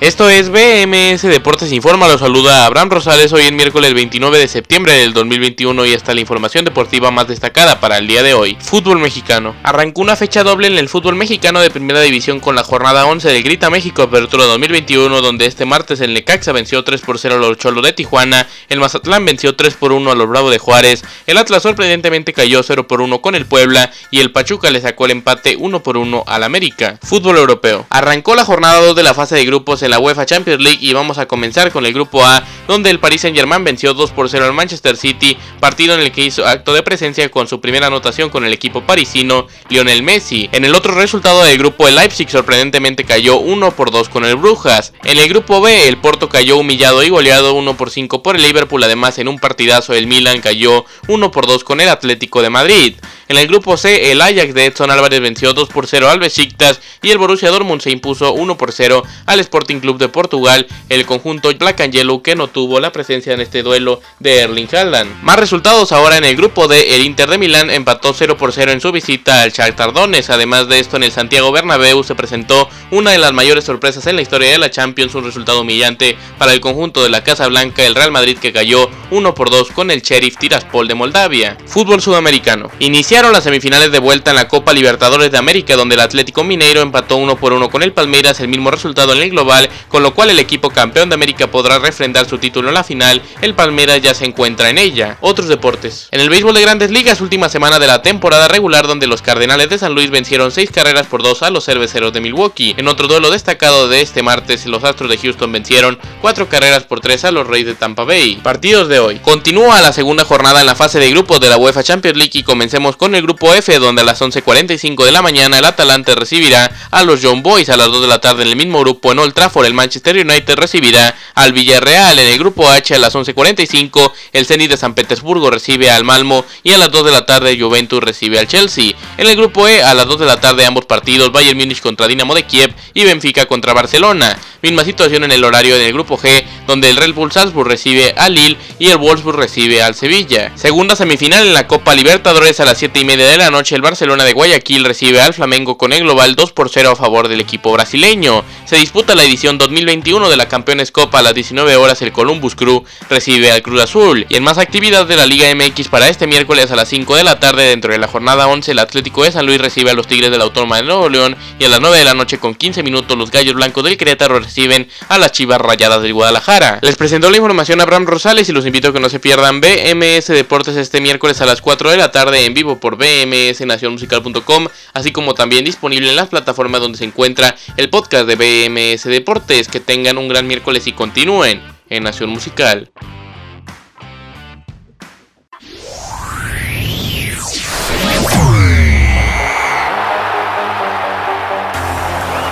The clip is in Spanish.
Esto es BMS Deportes Informa, lo saluda Abraham Rosales hoy en miércoles 29 de septiembre del 2021 y está la información deportiva más destacada para el día de hoy. Fútbol mexicano. Arrancó una fecha doble en el fútbol mexicano de primera división con la jornada 11 del Grita México Apertura 2021 donde este martes el Necaxa venció 3 por 0 a los Cholos de Tijuana, el Mazatlán venció 3 por 1 a los Bravo de Juárez, el Atlas sorprendentemente cayó 0 por 1 con el Puebla y el Pachuca le sacó el empate 1 por 1 al América. Fútbol europeo. Arrancó la jornada 2 de la fase de grupos la UEFA Champions League y vamos a comenzar con el grupo A, donde el Paris Saint Germain venció 2 por 0 al Manchester City, partido en el que hizo acto de presencia con su primera anotación con el equipo parisino Lionel Messi. En el otro resultado del grupo el Leipzig sorprendentemente cayó 1 por 2 con el Brujas. En el grupo B el Porto cayó humillado y goleado 1 por 5 por el Liverpool, además en un partidazo el Milan cayó 1 por 2 con el Atlético de Madrid. En el grupo C, el Ajax de Edson Álvarez venció 2 por 0 al Besiktas y el Borussia Dortmund se impuso 1 por 0 al Sporting Club de Portugal, el conjunto Black and Yellow que no tuvo la presencia en este duelo de Erling Haaland. Más resultados ahora en el grupo D, el Inter de Milán empató 0 por 0 en su visita al Shakhtar Donetsk. Además de esto, en el Santiago Bernabéu se presentó una de las mayores sorpresas en la historia de la Champions, un resultado humillante para el conjunto de la Casa Blanca, el Real Madrid que cayó 1 por 2 con el Sheriff Tiraspol de Moldavia. Fútbol sudamericano. Inicia las semifinales de vuelta en la Copa Libertadores de América, donde el Atlético Mineiro empató uno por uno con el Palmeiras, el mismo resultado en el global, con lo cual el equipo campeón de América podrá refrendar su título en la final. El Palmeiras ya se encuentra en ella. Otros deportes. En el béisbol de Grandes Ligas, última semana de la temporada regular, donde los Cardenales de San Luis vencieron seis carreras por dos a los Cerveceros de Milwaukee. En otro duelo destacado de este martes, los Astros de Houston vencieron cuatro carreras por tres a los Reyes de Tampa Bay. Partidos de hoy. Continúa la segunda jornada en la fase de grupos de la UEFA Champions League y comencemos con el grupo F, donde a las 11.45 de la mañana el Atalante recibirá a los John Boys. A las 2 de la tarde en el mismo grupo en Old Trafford, el Manchester United recibirá al Villarreal. En el grupo H a las 11.45 el Zenit de San Petersburgo recibe al Malmo y a las 2 de la tarde Juventus recibe al Chelsea. En el grupo E a las 2 de la tarde ambos partidos Bayern Múnich contra Dinamo de Kiev y Benfica contra Barcelona. Misma situación en el horario del grupo G, donde el Red Bull Salzburg recibe al Lille y el Wolfsburg recibe al Sevilla. Segunda semifinal en la Copa Libertadores a las 7 y media de la noche, el Barcelona de Guayaquil recibe al Flamengo con el global 2 por 0 a favor del equipo brasileño. Se disputa la edición 2021 de la Campeones Copa a las 19 horas, el Columbus Crew recibe al Cruz Azul. Y en más actividad de la Liga MX para este miércoles a las 5 de la tarde, dentro de la jornada 11, el Atlético de San Luis recibe a los Tigres de la Autónoma de Nuevo León y a las 9 de la noche con 15 minutos los Gallos Blancos del Querétaro reciben a las Chivas Rayadas del Guadalajara. Les presentó la información Abraham Rosales y los invito a que no se pierdan BMS Deportes este miércoles a las 4 de la tarde en vivo por bmsnacionmusical.com, así como también disponible en las plataformas donde se encuentra el podcast de BMS Deportes. Que tengan un gran miércoles y continúen en Nación Musical.